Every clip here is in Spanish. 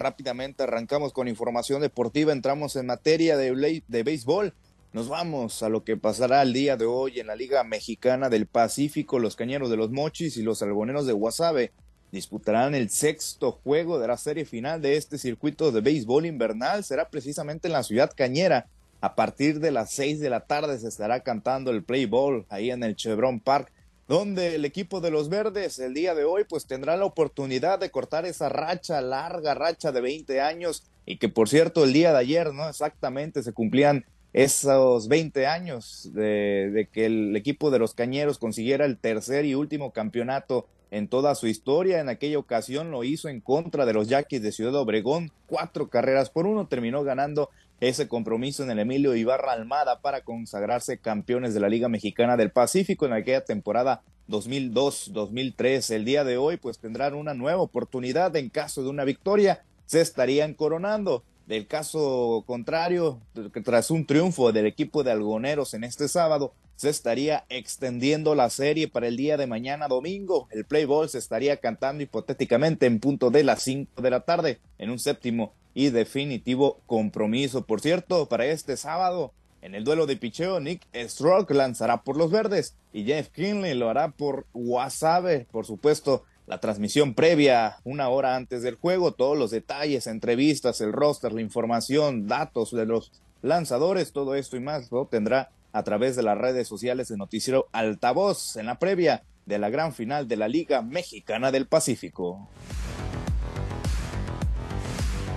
rápidamente arrancamos con información deportiva, entramos en materia de, béisbol. Nos vamos a lo que pasará el día de hoy en la Liga Mexicana del Pacífico. Los Cañeros de los Mochis y los Algoneros de Guasave disputarán el sexto juego de la serie final de este circuito de béisbol invernal. Será precisamente en la ciudad cañera. A partir de las seis de la tarde se estará cantando el play ball ahí en el Chevron Park donde el equipo de los verdes el día de hoy pues tendrá la oportunidad de cortar esa racha, larga racha de 20 años y que por cierto el día de ayer, ¿no? Exactamente se cumplían esos 20 años de, de que el equipo de los Cañeros consiguiera el tercer y último campeonato en toda su historia. En aquella ocasión lo hizo en contra de los Yaquis de Ciudad Obregón, cuatro carreras por uno, terminó ganando ese compromiso en el Emilio Ibarra Almada para consagrarse campeones de la Liga Mexicana del Pacífico en aquella temporada 2002-2003. El día de hoy pues tendrán una nueva oportunidad en caso de una victoria, se estarían coronando. Del caso contrario, tras un triunfo del equipo de algoneros en este sábado, se estaría extendiendo la serie para el día de mañana domingo. El play ball se estaría cantando hipotéticamente en punto de las 5 de la tarde en un séptimo y definitivo compromiso. Por cierto, para este sábado, en el duelo de picheo, Nick Stroke lanzará por los verdes y Jeff Kinley lo hará por Wasabe. Por supuesto, la transmisión previa, una hora antes del juego, todos los detalles, entrevistas, el roster, la información, datos de los lanzadores, todo esto y más lo tendrá a través de las redes sociales de Noticiero Altavoz en la previa de la gran final de la Liga Mexicana del Pacífico.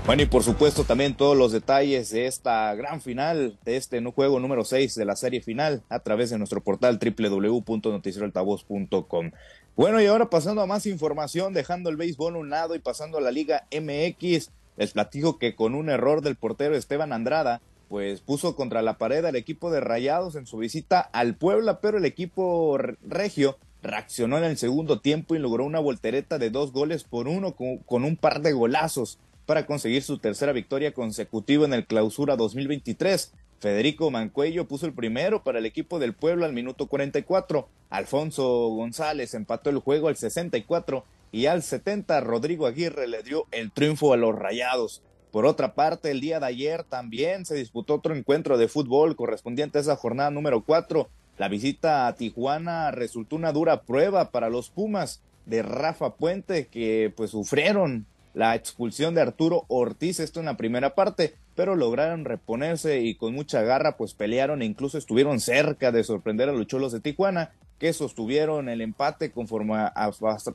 Bueno, y por supuesto también todos los detalles de esta gran final, de este juego número 6 de la serie final, a través de nuestro portal www.noticieroaltavoz.com. Bueno, y ahora pasando a más información, dejando el béisbol a un lado y pasando a la Liga MX, les platico que con un error del portero Esteban Andrada, pues puso contra la pared al equipo de Rayados en su visita al Puebla, pero el equipo regio reaccionó en el segundo tiempo y logró una voltereta de dos goles por uno con un par de golazos para conseguir su tercera victoria consecutiva en el Clausura 2023. Federico Mancuello puso el primero para el equipo del pueblo al minuto 44. Alfonso González empató el juego al 64 y al 70 Rodrigo Aguirre le dio el triunfo a los Rayados. Por otra parte, el día de ayer también se disputó otro encuentro de fútbol correspondiente a esa jornada número 4. La visita a Tijuana resultó una dura prueba para los Pumas de Rafa Puente que pues sufrieron la expulsión de Arturo Ortiz, esto en la primera parte, pero lograron reponerse y con mucha garra pues pelearon e incluso estuvieron cerca de sorprender a los Cholos de Tijuana, que sostuvieron el empate conforme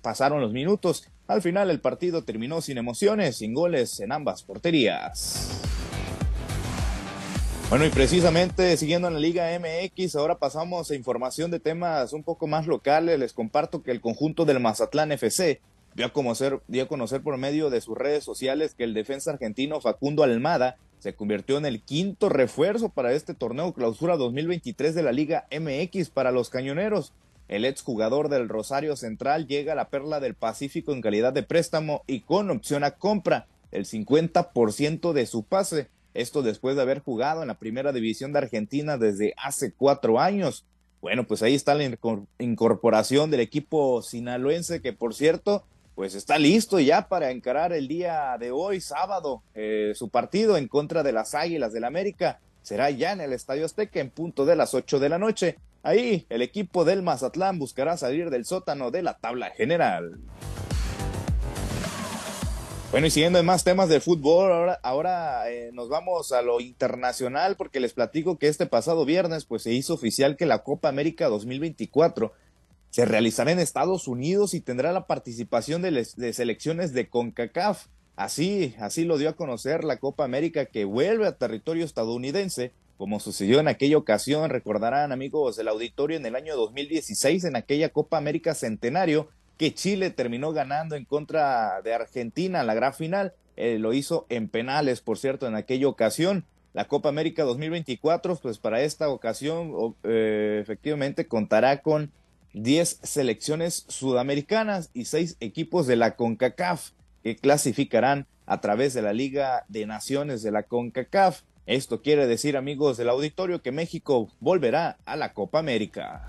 pasaron los minutos. Al final el partido terminó sin emociones, sin goles en ambas porterías. Bueno, y precisamente siguiendo en la Liga MX, ahora pasamos a información de temas un poco más locales. Les comparto que el conjunto del Mazatlán FC dio a, conocer, dio a conocer por medio de sus redes sociales que el defensa argentino Facundo Almada se convirtió en el quinto refuerzo para este torneo clausura 2023 de la Liga MX para los cañoneros. El exjugador del Rosario Central llega a la Perla del Pacífico en calidad de préstamo y con opción a compra, el 50% de su pase. Esto después de haber jugado en la primera división de Argentina desde hace cuatro años. Bueno, pues ahí está la incorporación del equipo sinaloense que por cierto pues está listo ya para encarar el día de hoy, sábado, eh, su partido en contra de las Águilas del América. Será ya en el Estadio Azteca en punto de las 8 de la noche. Ahí el equipo del Mazatlán buscará salir del sótano de la tabla general. Bueno, y siguiendo en más temas de fútbol, ahora, ahora eh, nos vamos a lo internacional porque les platico que este pasado viernes pues se hizo oficial que la Copa América 2024 se realizará en Estados Unidos y tendrá la participación de, selecciones de CONCACAF. Así, así lo dio a conocer la Copa América que vuelve a territorio estadounidense, como sucedió en aquella ocasión, recordarán amigos del auditorio en el año 2016 en aquella Copa América Centenario que Chile terminó ganando en contra de Argentina en la gran final. Eh, lo hizo en penales, por cierto, en aquella ocasión. La Copa América 2024, pues para esta ocasión eh, efectivamente contará con 10 selecciones sudamericanas y 6 equipos de la CONCACAF que clasificarán a través de la Liga de Naciones de la CONCACAF. Esto quiere decir, amigos del auditorio, que México volverá a la Copa América.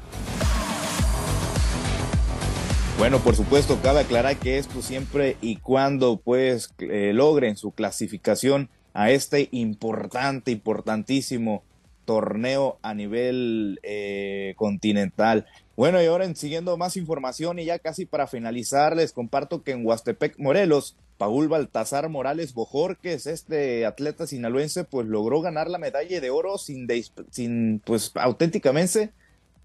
Bueno, por supuesto, cabe aclarar que esto siempre y cuando pues eh, logren su clasificación a este importante, importantísimo torneo a nivel eh, continental. Bueno, y ahora siguiendo más información y ya casi para finalizar, les comparto que en Huastepec, Morelos, Paul Baltasar Morales Bojorques, este atleta sinaloense, pues logró ganar la medalla de oro sin, sin pues auténticamente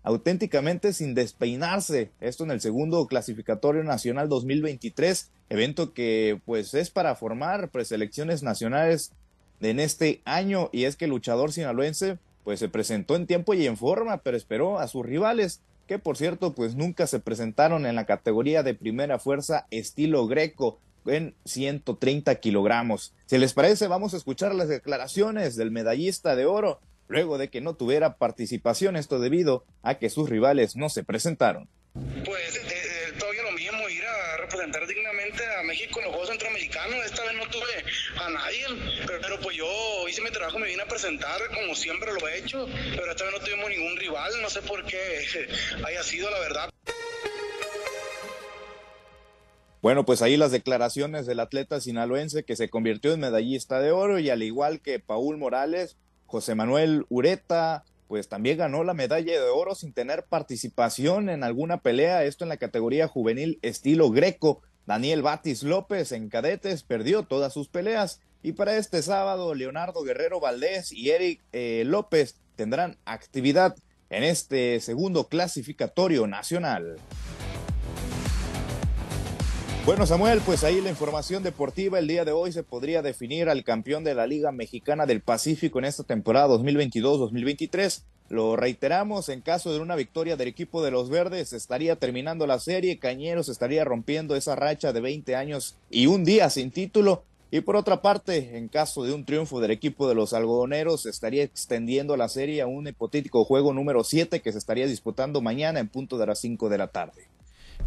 auténticamente sin despeinarse. Esto en el segundo clasificatorio nacional 2023, evento que pues es para formar preselecciones nacionales en este año y es que el luchador sinaloense pues se presentó en tiempo y en forma, pero esperó a sus rivales que por cierto pues nunca se presentaron en la categoría de primera fuerza estilo greco en 130 kilogramos. Si les parece, vamos a escuchar las declaraciones del medallista de oro luego de que no tuviera participación, esto debido a que sus rivales no se presentaron. Pues eh, todavía lo mismo, ir a representar dignamente a México en los Juegos Centroamericanos. Esta vez no tuve a nadie, pero, pues yo hice mi trabajo, me vine a presentar como siempre lo he hecho, pero esta vez no tuvimos ningún rival, no sé por qué haya sido la verdad. Bueno, pues ahí las declaraciones del atleta sinaloense que se convirtió en medallista de oro y al igual que Paul Morales, José Manuel Ureta, pues también ganó la medalla de oro sin tener participación en alguna pelea, esto en la categoría juvenil estilo greco. Daniel Batis López en cadetes perdió todas sus peleas y para este sábado Leonardo Guerrero Valdés y Eric eh, López tendrán actividad en este segundo clasificatorio nacional. Bueno, Samuel, pues ahí la información deportiva. El día de hoy se podría definir al campeón de la Liga Mexicana del Pacífico en esta temporada 2022-2023. Lo reiteramos, en caso de una victoria del equipo de los Verdes, estaría terminando la serie. Cañeros estaría rompiendo esa racha de 20 años y un día sin título. Y por otra parte, en caso de un triunfo del equipo de los algodoneros, estaría extendiendo la serie a un hipotético juego número 7 que se estaría disputando mañana en punto de las 5 de la tarde.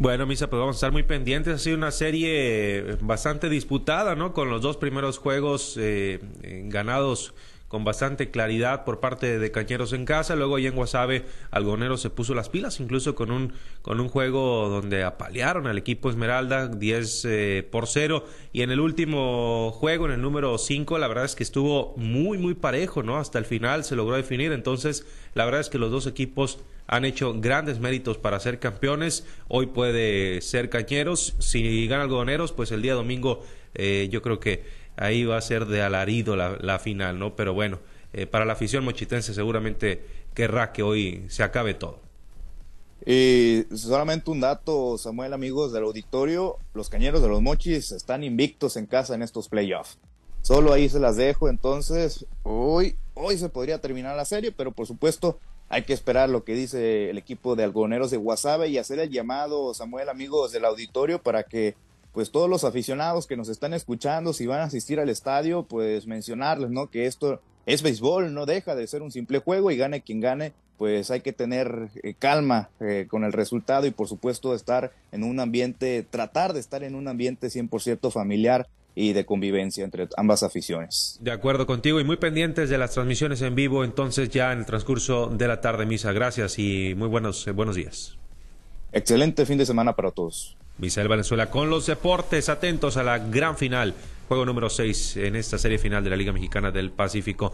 Bueno, Misa, pues vamos a estar muy pendientes. Ha sido una serie bastante disputada, ¿no? Con los dos primeros juegos eh, ganados con bastante claridad por parte de Cañeros en casa. Luego ahí en Guasave, Algonero se puso las pilas, incluso con un, con un juego donde apalearon al equipo Esmeralda 10 eh, por 0. Y en el último juego, en el número 5, la verdad es que estuvo muy, muy parejo, ¿no? Hasta el final se logró definir. Entonces, la verdad es que los dos equipos han hecho grandes méritos para ser campeones. Hoy puede ser Cañeros. Si gana Algodoneros, pues el día domingo eh, yo creo que ahí va a ser de alarido la, final, ¿no? Pero bueno, eh, para la afición mochitense seguramente querrá que hoy se acabe todo. Y solamente un dato, Samuel, amigos del auditorio, los cañeros de los mochis están invictos en casa en estos playoffs. Solo ahí se las dejo, entonces hoy, hoy se podría terminar la serie, pero por supuesto hay que esperar lo que dice el equipo de algodoneros de Guasave y hacer el llamado, Samuel, amigos del auditorio, para que pues todos los aficionados que nos están escuchando, si van a asistir al estadio, pues mencionarles, ¿no? Que esto es béisbol, no deja de ser un simple juego y gane quien gane, pues hay que tener eh, calma eh, con el resultado y por supuesto estar en un ambiente, tratar de estar en un ambiente 100% familiar y de convivencia entre ambas aficiones. De acuerdo contigo y muy pendientes de las transmisiones en vivo entonces ya en el transcurso de la tarde misa. Gracias y muy buenos, eh, buenos días. Excelente fin de semana para todos. Misael Valenzuela con los deportes, atentos a la gran final, juego número 6 en esta serie final de la Liga Mexicana del Pacífico.